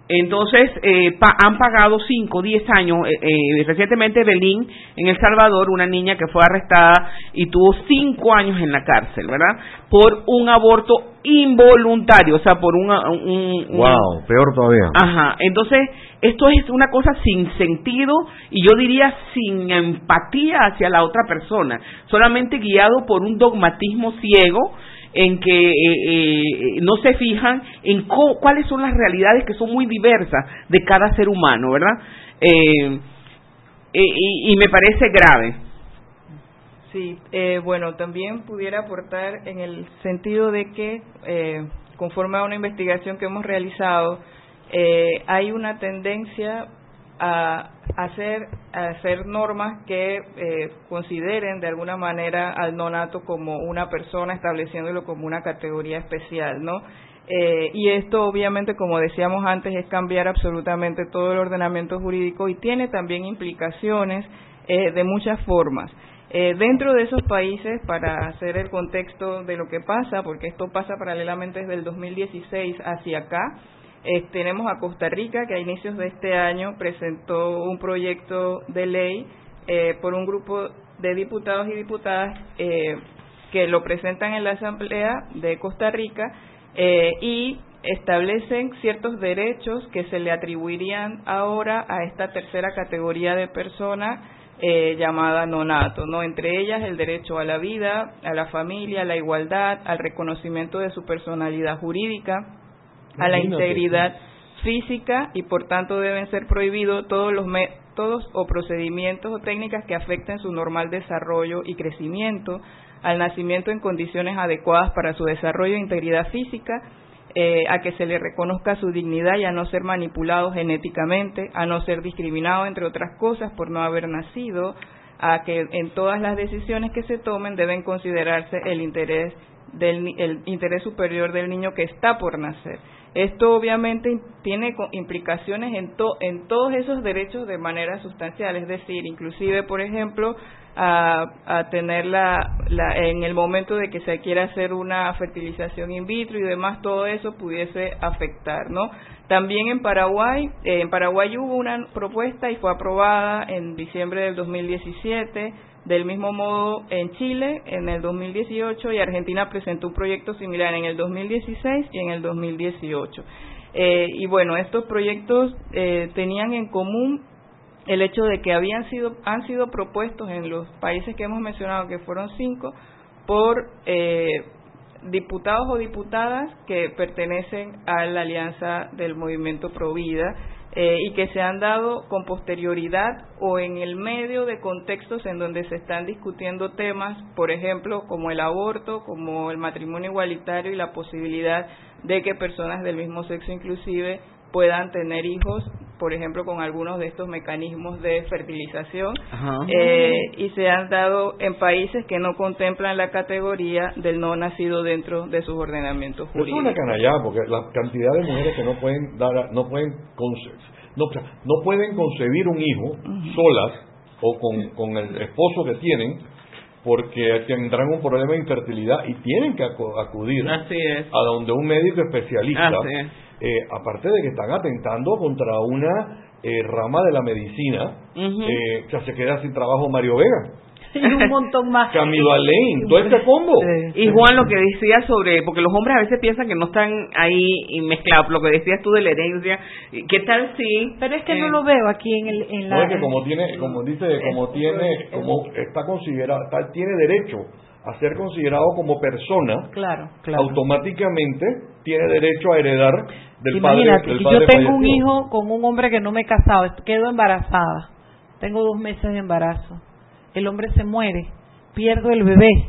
entonces eh, pa- han pagado 5, 10 años eh, eh, recientemente Belín en El Salvador una niña que fue arrestada y tuvo 5 años en la cárcel verdad por un aborto involuntario o sea por una- un, un- Wow, peor todavía. Ajá, entonces esto es una cosa sin sentido y yo diría sin empatía hacia la otra persona, solamente guiado por un dogmatismo ciego en que eh, eh, no se fijan en co- cuáles son las realidades que son muy diversas de cada ser humano, ¿verdad? Eh, y, y me parece grave. Sí, eh, bueno, también pudiera aportar en el sentido de que, eh, conforme a una investigación que hemos realizado, hay una tendencia a hacer, hacer normas que eh, consideren de alguna manera al nonato como una persona, estableciéndolo como una categoría especial, ¿no? Eh, y esto obviamente, como decíamos antes, es cambiar absolutamente todo el ordenamiento jurídico y tiene también implicaciones eh, de muchas formas. Eh, dentro de esos países, para hacer el contexto de lo que pasa, porque esto pasa paralelamente desde el 2016 hacia acá, eh, tenemos a Costa Rica, que a inicios de este año presentó un proyecto de ley eh, por un grupo de diputados y diputadas eh, que lo presentan en la Asamblea de Costa Rica y establecen ciertos derechos que se le atribuirían ahora a esta tercera categoría de personas llamada nonato, ¿no? Entre ellas el derecho a la vida, a la familia, a la igualdad, al reconocimiento de su personalidad jurídica, a la integridad física y por tanto deben ser prohibidos todos los métodos o procedimientos o técnicas que afecten su normal desarrollo y crecimiento, al nacimiento en condiciones adecuadas para su desarrollo e integridad física, eh, a que se le reconozca su dignidad y a no ser manipulado genéticamente, a no ser discriminado, entre otras cosas, por no haber nacido, a que en todas las decisiones que se tomen deben considerarse el interés del el interés superior del niño que está por nacer. Esto obviamente tiene implicaciones en, en todos esos derechos de manera sustancial, es decir, inclusive, por ejemplo, a, a tener la, en el momento de que se quiera hacer una fertilización in vitro y demás, todo eso pudiese afectar, ¿no? También en Paraguay, en Paraguay hubo una propuesta y fue aprobada en diciembre del 2017 del mismo modo, en Chile, en el 2018, y Argentina presentó un proyecto similar en el 2016 y en el 2018. Eh, y bueno, estos proyectos eh, tenían en común el hecho de que habían sido, han sido propuestos en los países que hemos mencionado, que fueron cinco, por eh, diputados o diputadas que pertenecen a la alianza del movimiento Provida eh, y que se han dado con posterioridad o en el medio de contextos en donde se están discutiendo temas, por ejemplo, como el aborto, como el matrimonio igualitario y la posibilidad de que personas del mismo sexo inclusive puedan tener hijos, por ejemplo, con algunos de estos mecanismos de fertilización, eh, y se han dado en países que no contemplan la categoría del no nacido dentro de sus ordenamientos jurídicos. Es una canallada, porque la cantidad de mujeres que no pueden dar, no pueden, no, no pueden concebir un hijo solas o con, con el esposo que tienen, porque tendrán un problema de infertilidad y tienen que acudir a donde un médico especialista. Eh, aparte de que están atentando contra una eh, rama de la medicina, eh, se queda sin trabajo Mario Vega. Y un montón más. Camilo Alain, todo este combo. Y Juan, lo que decía sobre, porque los hombres a veces piensan que no están ahí mezclados, lo que decías tú de la herencia, ¿qué tal si? Pero es que no lo veo aquí en, el, en la... No, es que como tiene, como dice, como tiene, como está considerado, tiene derecho a ser considerado como persona, claro, automáticamente tiene derecho a heredar del Imagínate, padre. Imagínate, yo tengo un hijo con un hombre que no me he casado, quedo embarazada, tengo dos meses de embarazo, el hombre se muere, pierdo el bebé.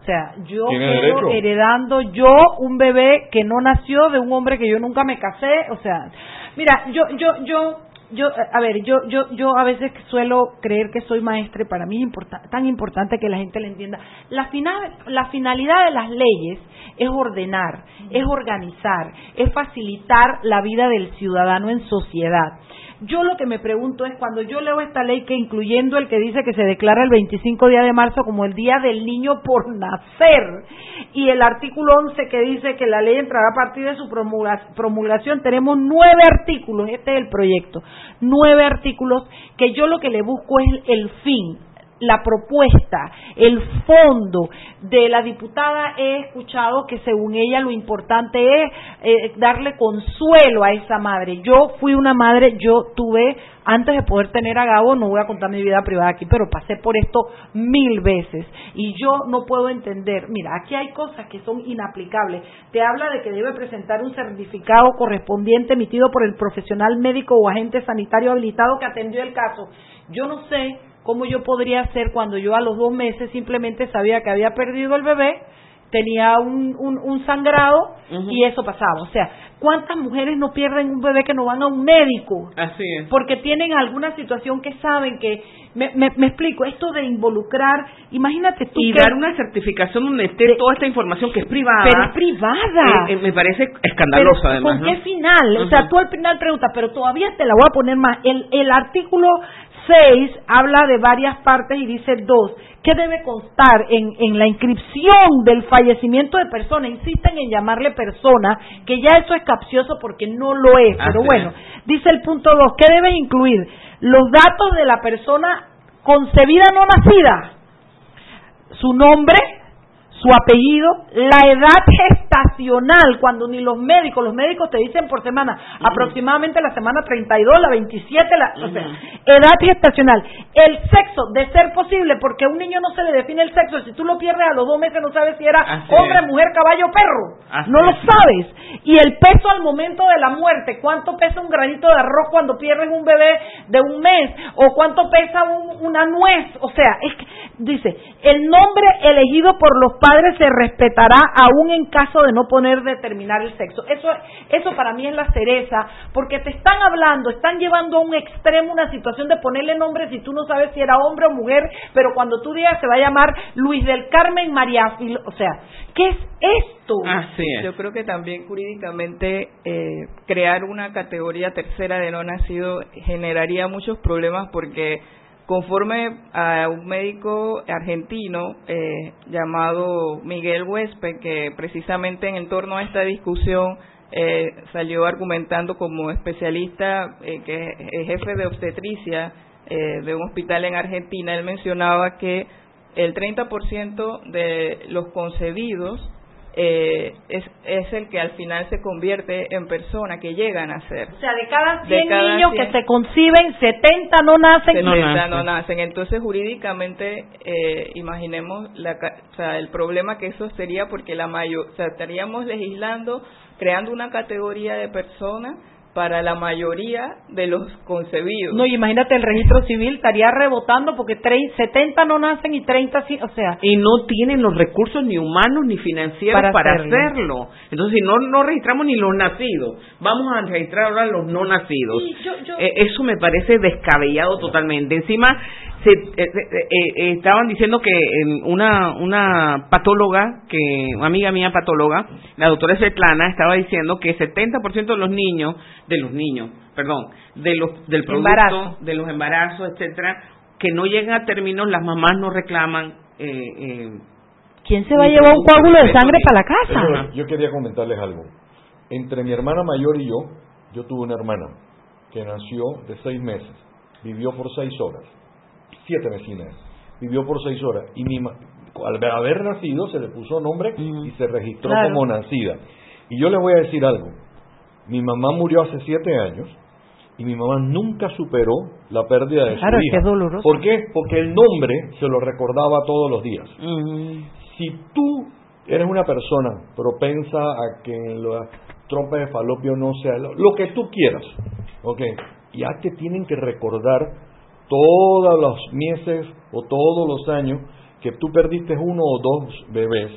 O sea, yo quedo heredando yo un bebé que no nació de un hombre que yo nunca me casé. O sea, mira, yo, yo, yo yo, a ver, yo, yo, yo a veces suelo creer que soy maestre, para mí es tan importante que la gente le entienda. La, final, la finalidad de las leyes es ordenar, es organizar, es facilitar la vida del ciudadano en sociedad. Yo lo que me pregunto es cuando yo leo esta ley que incluyendo el que dice que se declara el 25 día de marzo como el día del niño por nacer y el artículo 11 que dice que la ley entrará a partir de su promulgación, tenemos nueve artículos, este es el proyecto, nueve artículos que yo lo que le busco es el fin, la propuesta, el fondo de la diputada he escuchado que según ella lo importante es eh, darle consuelo a esa madre. Yo fui una madre, yo tuve, antes de poder tener a Gabo, no voy a contar mi vida privada aquí, pero pasé por esto mil veces y yo no puedo entender, mira, aquí hay cosas que son inaplicables. Te habla de que debe presentar un certificado correspondiente emitido por el profesional médico o agente sanitario habilitado que atendió el caso. Yo no sé ¿Cómo yo podría hacer cuando yo a los dos meses simplemente sabía que había perdido el bebé, tenía un, un, sangrado y eso pasaba? O sea, ¿cuántas mujeres no pierden un bebé que no van a un médico? Así es. Porque tienen alguna situación que saben que... Me, me, explico, esto de involucrar, imagínate tú... Y dar una certificación donde esté toda esta información que es privada. Pero es privada. Eh, eh, me parece escandalosa además. ¿Con qué final? O sea, tú al final preguntas, pero todavía te la voy a poner más. El, el artículo 6 habla de varias partes y dice 2. ¿Qué debe constar en, en la inscripción del fallecimiento de persona? Insisten en llamarle persona, que ya eso es capcioso porque no lo es. Pero Así bueno, dice el punto 2. ¿Qué debe incluir? Los datos de la persona concebida no nacida. Su nombre, su apellido, la edad gestacional, cuando ni los médicos, los médicos te dicen por semana, aproximadamente la semana 32, la 27, la, o sea, edad gestacional, el sexo, de ser posible, porque a un niño no se le define el sexo, si tú lo pierdes a los dos meses no sabes si era Así hombre, es. mujer, caballo, perro, Así no lo es. sabes, y el peso al momento de la muerte, cuánto pesa un granito de arroz cuando pierdes un bebé de un mes, o cuánto pesa un- una nuez, o sea, es que, dice, el nombre elegido por los padres se respetará aún en caso de no poner determinar el sexo. Eso, eso para mí es la cereza, porque te están hablando, están llevando a un extremo una situación de ponerle nombre si tú no sabes si era hombre o mujer, pero cuando tú digas se va a llamar Luis del Carmen María o sea, ¿qué es esto? Yo creo que también jurídicamente eh, crear una categoría tercera de no nacido generaría muchos problemas porque conforme a un médico argentino eh, llamado Miguel Huespe, que precisamente en torno a esta discusión eh, salió argumentando como especialista, eh, que es jefe de obstetricia eh, de un hospital en Argentina, él mencionaba que el 30% de los concebidos eh, es, es el que al final se convierte en persona que llegan a ser. O sea, de cada De 100 cada niños 100. que se conciben, 70 no nacen. 70 no nacen. Entonces, jurídicamente, eh, imaginemos la, ca- o sea, el problema que eso sería porque la mayor, o sea, estaríamos legislando, creando una categoría de personas para la mayoría de los concebidos. No, y imagínate, el registro civil estaría rebotando porque trein- 70 no nacen y 30 sí, o sea. y no tienen los recursos ni humanos ni financieros Para para, hacerlo. hacerlo. Entonces, si no, no registramos ni los nacidos, vamos a registrar ahora los no nacidos. Sí, yo- yo- Eh, eso me parece descabellado totalmente. Encima, se, eh, eh, eh, eh, estaban diciendo que eh, una, una patóloga, que una amiga mía patóloga, la doctora Svetlana, estaba diciendo que 70% de los niños, de los niños, perdón, de los, del producto, Embarazo. de los embarazos, etcétera, que no llegan a términos, las mamás no reclaman. Eh, eh, ¿Quién se va a llevar un coágulo de sangre para la casa? Yo quería comentarles algo. Entre mi hermana mayor y yo, yo tuve una hermana que nació de seis meses, vivió por seis horas, siete meses, vivió por seis horas, y mi al haber nacido se le puso nombre y se registró Claro. como nacida. Y yo les voy a decir algo, mi mamá murió hace siete años y mi mamá nunca superó la pérdida de Claro, su hija. doloroso. ¿Por qué? Porque el nombre se lo recordaba todos los días. Si tú eres una persona propensa a que la trompa de falopio no sea lo, que tú quieras, ¿ok? Ya te tienen que recordar todos los meses o todos los años que tú perdiste uno o dos bebés.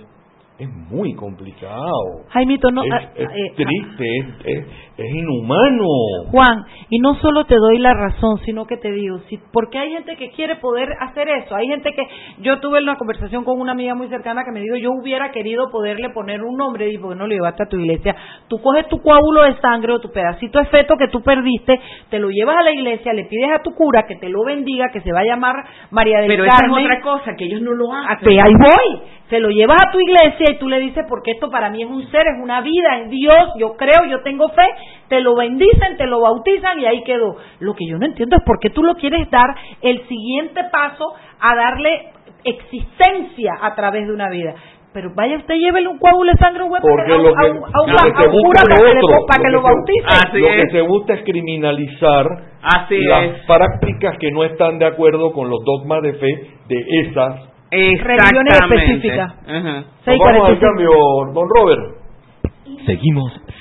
Es muy complicado. Jaimito, no, es, ah, es eh, triste, es, es, inhumano. Juan, y no solo te doy la razón, sino que te digo, si, porque hay gente que quiere poder hacer eso, hay gente que, yo tuve una conversación con una amiga muy cercana que me dijo, yo hubiera querido poderle poner un nombre, y porque no lo llevaste a tu iglesia, tú coges tu coágulo de sangre o tu pedacito de feto que tú perdiste, te lo llevas a la iglesia, le pides a tu cura que te lo bendiga, que se va a llamar María del pero esa es Carmen, otra cosa, que ellos no lo a hacen. que ahí voy. Se lo llevas a tu iglesia y tú le dices, porque esto para mí es un ser, es una vida, es Dios, yo creo, yo tengo fe, te lo bendicen, te lo bautizan y ahí quedó. Lo que yo no entiendo es por qué tú lo quieres dar el siguiente paso a darle existencia a través de una vida. Pero vaya usted, llévele un coágulo de sangre a un huevo Porque a a a a un cura para para que lo bautice. Así lo es. que se busca es criminalizar Así las es. prácticas que no están de acuerdo con los dogmas de fe de esas. Religiones específicas. Vamos al 45. cambio, don Robert. Seguimos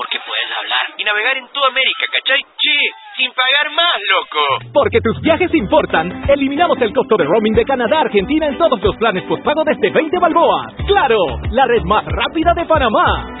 porque puedes hablar y navegar en toda América, ¿cachai? Sí, sin pagar más, loco. Porque tus viajes importan, eliminamos el costo de roaming de Canadá a Argentina en todos los planes postpago desde 20 balboas. ¡Claro! La red más rápida de Panamá.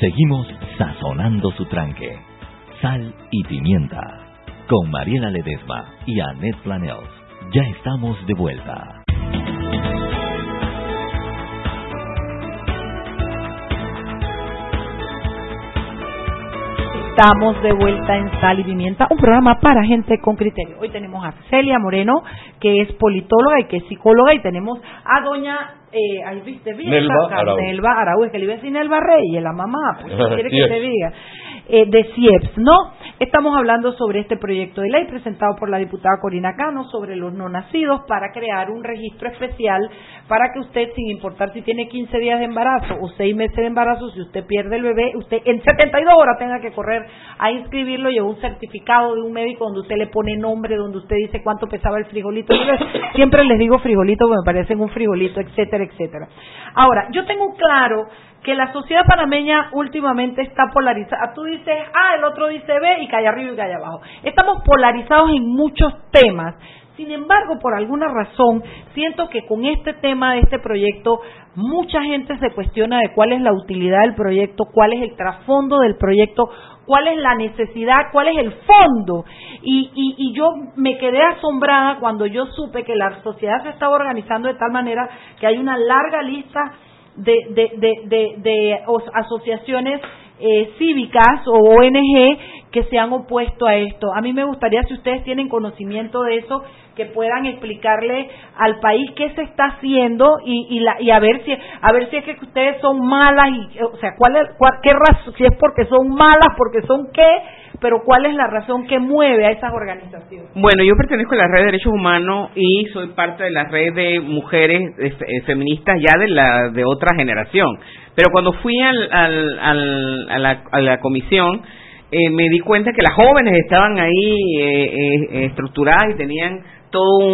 Seguimos sazonando su tranque. Sal y pimienta. Con Mariela Ledesma y Annette Planels. Ya estamos de vuelta. Estamos de vuelta en Sal y Pimienta, un programa para gente con criterio. Hoy tenemos a Celia Moreno, que es politóloga y que es psicóloga, y tenemos a doña, eh, ahí viste bien, Nelva Saca, Araúz. Nelva Araúz, que le iba a decir Nelva Reyes, la mamá, pues, ¿qué quiere que te diga? Eh, de CIEPS, ¿no? Estamos hablando sobre este proyecto de ley presentado por la diputada Corina Cano sobre los no nacidos para crear un registro especial para que usted, sin importar si tiene 15 días de embarazo o 6 meses de embarazo, si usted pierde el bebé, usted en 72 horas tenga que correr a inscribirlo, lleva un certificado de un médico donde usted le pone nombre, donde usted dice cuánto pesaba el frijolito. Siempre les digo frijolito porque me parecen un frijolito, etcétera, etcétera. Ahora, yo tengo claro que la sociedad panameña últimamente está polarizada. Tú dices A, el otro dice B y cae arriba y cae abajo. Estamos polarizados en muchos temas. Sin embargo, por alguna razón, siento que con este tema de este proyecto, mucha gente se cuestiona de cuál es la utilidad del proyecto, cuál es el trasfondo del proyecto, cuál es la necesidad, cuál es el fondo. Y, y, y yo me quedé asombrada cuando yo supe que la sociedad se estaba organizando de tal manera que hay una larga lista de, asociaciones eh, cívicas o ONG que se han opuesto a esto. A mí me gustaría, si ustedes tienen conocimiento de eso, que puedan explicarle al país qué se está haciendo y, y, la, y a ver si a ver si es que ustedes son malas y o sea cuál cuál- qué razón si es porque son malas porque son qué pero cuál es la razón que mueve a esas organizaciones Bueno, yo pertenezco a la red de derechos humanos y soy parte de la red de mujeres fe- eh, feministas ya de la de otra generación. Pero cuando fui al, al- al- a, la, a la comisión, eh, me di cuenta que las jóvenes estaban ahí eh, eh, estructuradas y tenían toda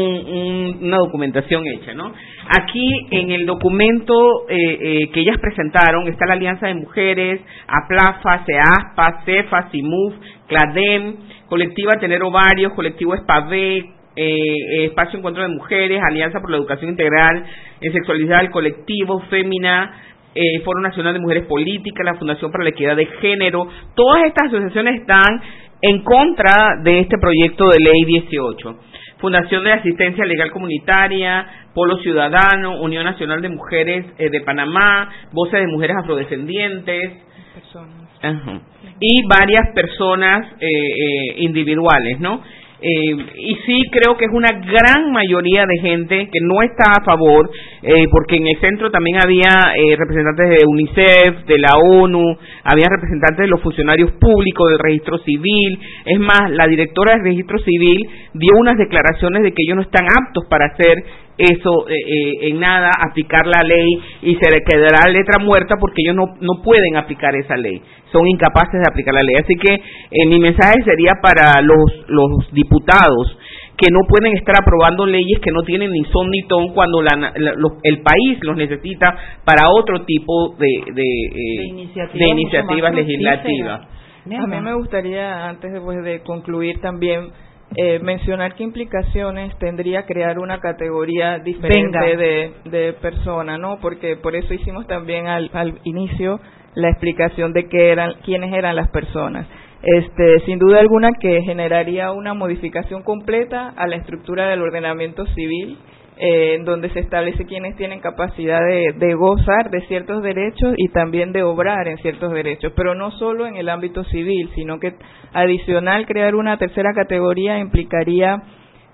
una documentación hecha, ¿no? Aquí en el documento eh, eh, que ellas presentaron está la Alianza de Mujeres, APLAFA, CEASPA, CEFA, CIMUF, CLADEM, Colectiva Tener Ovarios, Colectivo Espavé, eh, eh, Espacio Encuentro de Mujeres, Alianza por la Educación Integral en Sexualidad Colectivo, Fémina, eh, Foro Nacional de Mujeres Políticas, la Fundación para la Equidad de Género, todas estas asociaciones están en contra de este proyecto de ley 18. Fundación de Asistencia Legal Comunitaria, Polo Ciudadano, Unión Nacional de Mujeres eh, de Panamá, Voces de Mujeres Afrodescendientes, Ajá. y varias personas eh, eh, individuales, ¿no? Eh, y sí creo que es una gran mayoría de gente que no está a favor, eh, porque en el centro también había eh, representantes de UNICEF, de la ONU, había representantes de los funcionarios públicos del registro civil. Es más, la directora del registro civil dio unas declaraciones de que ellos no están aptos para hacer eso eh, eh, en nada, aplicar la ley y se le quedará letra muerta porque ellos no, no pueden aplicar esa ley, son incapaces de aplicar la ley. Así que eh, mi mensaje sería para los, los diputados que no pueden estar aprobando leyes que no tienen ni son ni ton cuando la, el país los necesita para otro tipo de, de, eh, iniciativas legislativas. A mí me gustaría, antes de, de concluir también, eh, mencionar qué implicaciones tendría crear una categoría diferente de, de persona, ¿no? Porque por eso hicimos también al, al inicio la explicación de qué eran, quiénes eran las personas. Este, sin duda alguna que generaría una modificación completa a la estructura del ordenamiento civil eh, donde se establece quienes tienen capacidad de, gozar de ciertos derechos y también de obrar en ciertos derechos, pero no solo en el ámbito civil, sino que adicional crear una tercera categoría implicaría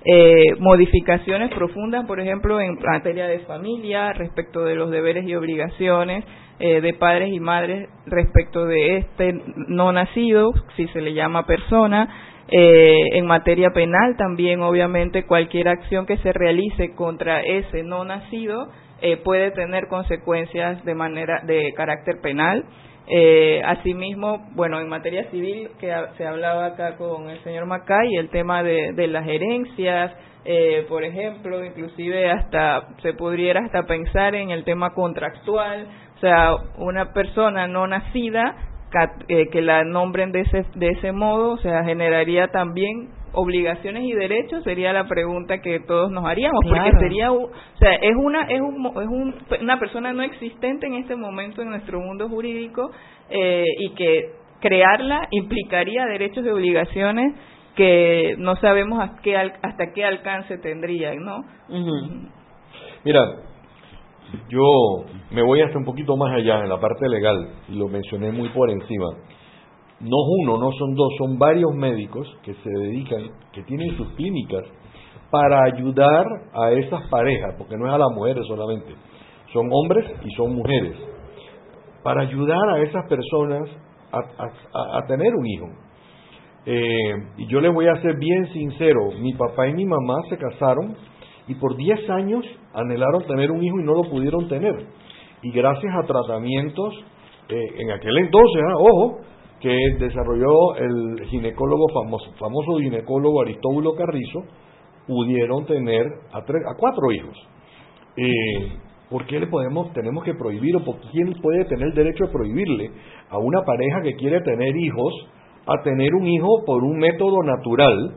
eh, modificaciones profundas, por ejemplo, en materia de familia, respecto de los deberes y obligaciones eh, de padres y madres respecto de este no nacido, si se le llama persona, eh, en materia penal también, obviamente, cualquier acción que se realice contra ese no nacido eh, puede tener consecuencias de manera de carácter penal. Eh, asimismo, bueno, en materia civil, que se hablaba acá con el señor Macay, el tema de, de las herencias, eh, por ejemplo, inclusive hasta se pudiera hasta pensar en el tema contractual, o sea, una persona no nacida eh, que la nombren de ese, de ese modo, o sea, generaría también obligaciones y derechos sería la pregunta que todos nos haríamos porque sería o sea es una es un, es un, una persona no existente en este momento en nuestro mundo jurídico eh, y que crearla implicaría derechos y obligaciones que no sabemos a qué, hasta qué alcance tendrían no mira yo me voy hasta un poquito más allá en la parte legal, y lo mencioné muy por encima. No uno, no son dos, son varios médicos que se dedican, que tienen sus clínicas para ayudar a esas parejas, porque no es a las mujeres solamente, son hombres y son mujeres, para ayudar a esas personas a, tener un hijo. Eh, y yo les voy a ser bien sincero, mi papá y mi mamá se casaron y por 10 años anhelaron tener un hijo y no lo pudieron tener. Y gracias a tratamientos, eh, en aquel entonces, ah, ojo, que desarrolló el ginecólogo famoso, famoso ginecólogo Aristóbulo Carrizo, pudieron tener a, tres, a cuatro hijos. Eh, ¿Por qué le podemos, tenemos que prohibir o por quién puede tener el derecho de prohibirle a una pareja que quiere tener hijos a tener un hijo por un método natural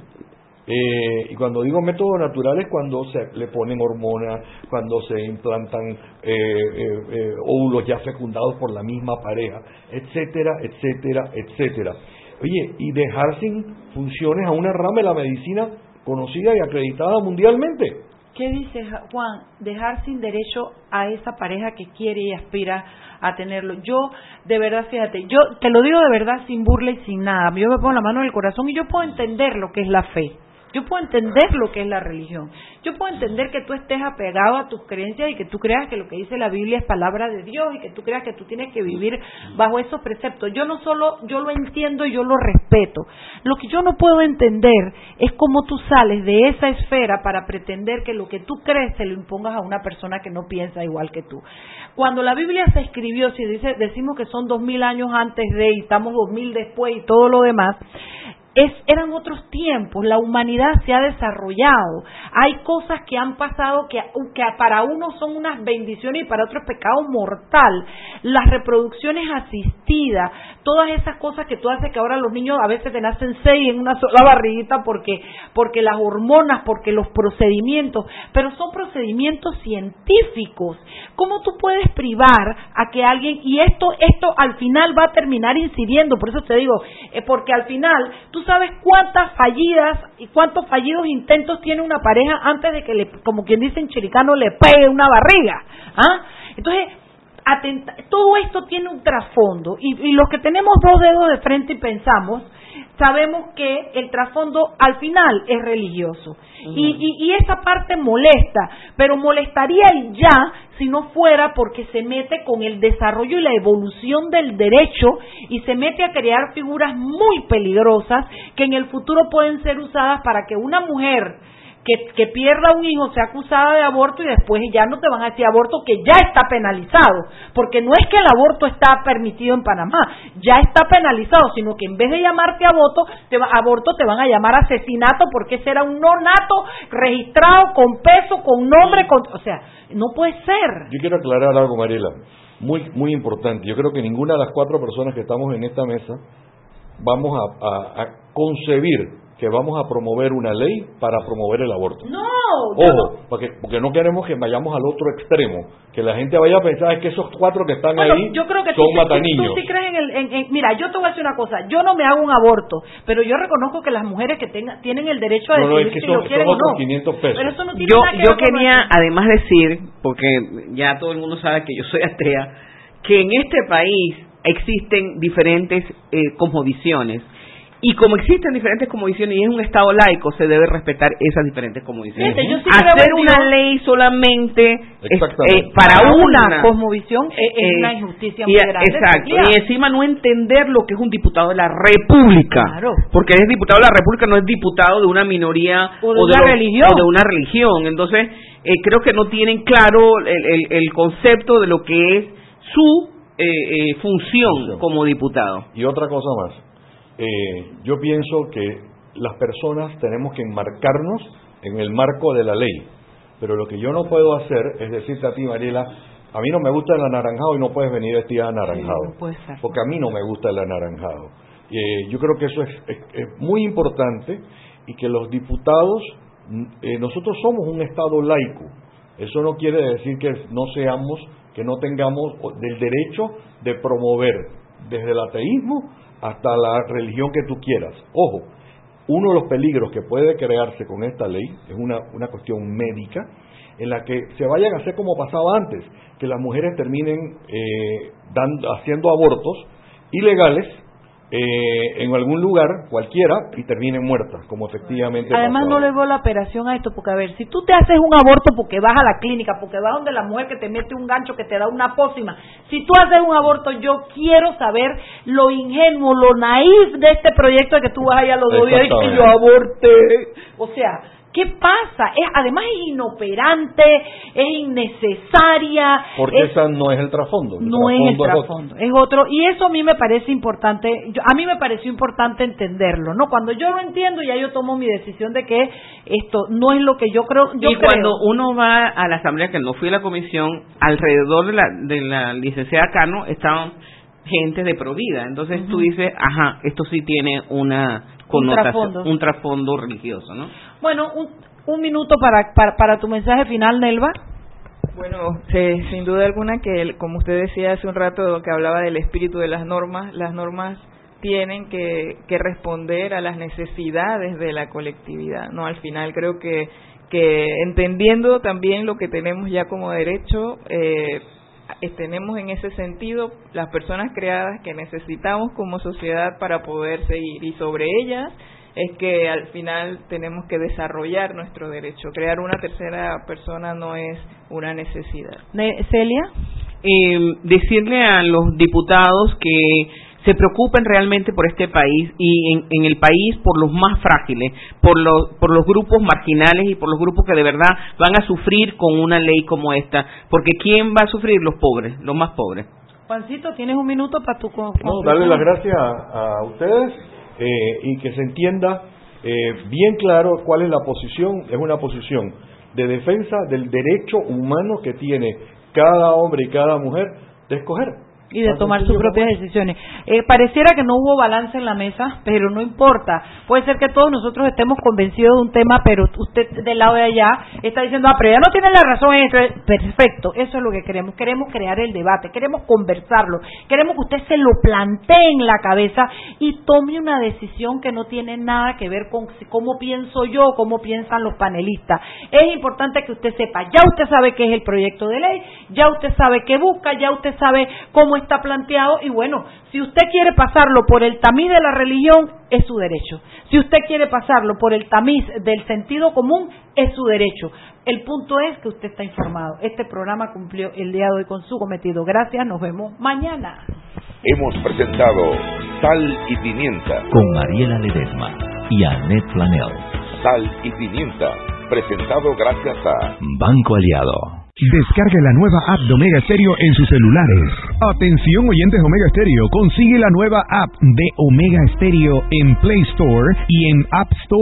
eh, y cuando digo métodos naturales, cuando se le ponen hormonas, cuando se implantan eh, eh, óvulos ya fecundados por la misma pareja, etcétera, etcétera, etcétera. Oye, y dejar sin funciones a una rama de la medicina conocida y acreditada mundialmente. ¿Qué dice Juan? Dejar sin derecho a esa pareja que quiere y aspira a tenerlo. Yo, de verdad, fíjate, yo te lo digo de verdad sin burla y sin nada. Yo me pongo la mano en el corazón y yo puedo entender lo que es la fe. Yo puedo entender lo que es la religión. Yo puedo entender que tú estés apegado a tus creencias y que tú creas que lo que dice la Biblia es palabra de Dios y que tú creas que tú tienes que vivir bajo esos preceptos. Yo no solo, yo lo entiendo y yo lo respeto. Lo que yo no puedo entender es cómo tú sales de esa esfera para pretender que lo que tú crees se lo impongas a una persona que no piensa igual que tú. Cuando la Biblia se escribió, si dice, decimos que son dos mil años antes de y estamos dos mil después y todo lo demás, eran otros tiempos, la humanidad se ha desarrollado, hay cosas que han pasado que, que para unos son unas bendiciones y para otros pecado mortal, las reproducciones asistidas, todas esas cosas que tú haces que ahora los niños a veces te nacen seis en una sola barriguita porque, porque las hormonas, porque los procedimientos, pero son procedimientos científicos. ¿Cómo tú puedes privar a que alguien, y esto, esto al final va a terminar incidiendo, por eso te digo, eh, porque al final tú sabes cuántas fallidas y cuántos fallidos intentos tiene una pareja antes de que, le, como quien dice en chiricano, le pegue una barriga. ¿ah? Entonces, todo esto tiene un trasfondo y, los que tenemos dos dedos de frente y pensamos, sabemos que el trasfondo al final es religioso. y, y, esa parte molesta, pero molestaría ya si no fuera porque se mete con el desarrollo y la evolución del derecho y se mete a crear figuras muy peligrosas que en el futuro pueden ser usadas para que una mujer que, que pierda un hijo sea acusada de aborto y después ya no te van a decir aborto que ya está penalizado, porque no es que el aborto está permitido en Panamá, ya está penalizado, sino que en vez de llamarte aborto, te aborto te van a llamar asesinato porque ese era un no nato registrado con peso, con nombre, con, o sea, no puede ser. Yo quiero aclarar algo, Mariela, muy muy importante. Yo creo que ninguna de las cuatro personas que estamos en esta mesa vamos a concebir que vamos a promover una ley para promover el aborto. No, Ojo, porque, porque no queremos que vayamos al otro extremo, que la gente vaya a pensar es que esos cuatro que están Bueno, ahí yo creo que son tú, mataniños. tú sí crees en el... en- en- mira, yo te voy a decir una cosa. Yo no me hago un aborto, pero yo reconozco que las mujeres que tengan, tienen el derecho a No, no, decidir es que si son- lo quieren son o otros no. 500 pesos. Pero eso no tiene yo nada que yo quería además decir porque ya todo el mundo sabe que yo soy atea que en este país existen diferentes eh, cosmovisiones y como existen diferentes cosmovisiones y es un estado laico se debe respetar esas diferentes cosmovisiones Fíjate, yo sí hacer una ley solamente es- eh, para Para una, una cosmovisión es, es eh, una injusticia y- muy grande. Exacto, y encima no entender lo que es un diputado de la República. Claro. Porque es diputado de la República, no es diputado de una minoría O de una los- religión. o de una religión. Entonces, eh, creo que no tienen claro el, el- el concepto de lo que es su eh, eh, función como diputado. Y otra cosa más, eh, yo pienso que las personas tenemos que enmarcarnos en el marco de la ley, pero lo que yo no puedo hacer es decirte a ti, Mariela, a mí no me gusta el anaranjado y no puedes venir vestida de anaranjado, Sí, no puede ser. porque a mí no me gusta el anaranjado. Eh, yo creo que eso es, es- es muy importante y que los diputados, mm, eh, nosotros somos un Estado laico, eso no quiere decir que no seamos, que no tengamos del derecho de promover desde el ateísmo hasta la religión que tú quieras. Ojo, uno de los peligros que puede crearse con esta ley es una, una cuestión médica en la que se vayan a hacer como pasaba antes, que las mujeres terminen eh, dando, haciendo abortos ilegales eh, en algún lugar cualquiera y terminen muertas, como efectivamente Además no le veo la operación a esto, porque a ver, si tú te haces un aborto porque vas a la clínica, porque vas donde la mujer que te mete un gancho que te da una pócima, si tú haces un aborto, yo quiero saber lo ingenuo, lo naif de este proyecto de que tú vas allá a los dos días y que yo aborté. O sea, ¿qué pasa? Es, además es inoperante, es innecesaria. Porque es- esa no es el trasfondo. el no es el trasfondo otro. trasfondo, es otro. Y eso a mí me parece importante, yo- a mí me pareció importante entenderlo, ¿no? Cuando yo lo entiendo, ya yo tomo mi decisión de que esto no es lo que yo creo. Yo y creo. cuando uno va a la asamblea, que no fui a la comisión, alrededor de la, de la licenciada Cano estaban gente de Provida. Entonces tú dices, ajá, esto sí tiene una connotación, trasfondo. un trasfondo religioso, ¿no? Bueno, un, minuto para, para, para tu mensaje final, Nelva. Bueno, sí, sin duda alguna que, el- como usted decía hace un rato, que hablaba del espíritu de las normas, las normas tienen que, que responder a las necesidades de la colectividad, ¿no? Al final creo que, que entendiendo también lo que tenemos ya como derecho, eh, eh, tenemos en ese sentido las personas creadas que necesitamos como sociedad para poder seguir y sobre ellas es que al final tenemos que desarrollar nuestro derecho. Crear una tercera persona no es una necesidad. Ne- Celia. eh, decirle a los diputados que se preocupen realmente por este país y en, en el país por los más frágiles, por los, por los grupos marginales y por los grupos que de verdad van a sufrir con una ley como esta, porque ¿quién va a sufrir? Los pobres, los más pobres. Juancito, tienes un minuto para tu No, darle las gracias a, a ustedes eh, y que se entienda eh, bien claro cuál es la posición. Es una posición de defensa del derecho humano que tiene cada hombre y cada mujer de escoger. Y de tomar sus propias decisiones. Eh, pareciera que no hubo balance en la mesa, pero no importa. Puede ser que todos nosotros estemos convencidos de un tema, pero usted del lado de allá está diciendo, ah, pero ya no tiene la razón en esto. Perfecto, eso es lo que queremos. Queremos crear el debate, queremos conversarlo, queremos que usted se lo plantee en la cabeza y tome una decisión que no tiene nada que ver con cómo pienso yo, cómo piensan los panelistas. Es importante que usted sepa, ya usted sabe qué es el proyecto de ley, ya usted sabe qué busca, ya usted sabe cómo está planteado y bueno, si usted quiere pasarlo por el tamiz de la religión, es su derecho. Si usted quiere pasarlo por el tamiz del sentido común, es su derecho. El punto es que usted está informado. Este programa cumplió el día de hoy con su cometido. Gracias, nos vemos mañana. Hemos presentado Sal y Pimienta. Con Mariela Ledesma y Annette Flanell. Sal y Pimienta. Presentado gracias a Banco Aliado. Descargue la nueva app de Omega Stereo en sus celulares. Atención oyentes Omega Stereo, consigue la nueva app de Omega Stereo en Play Store y en App Store.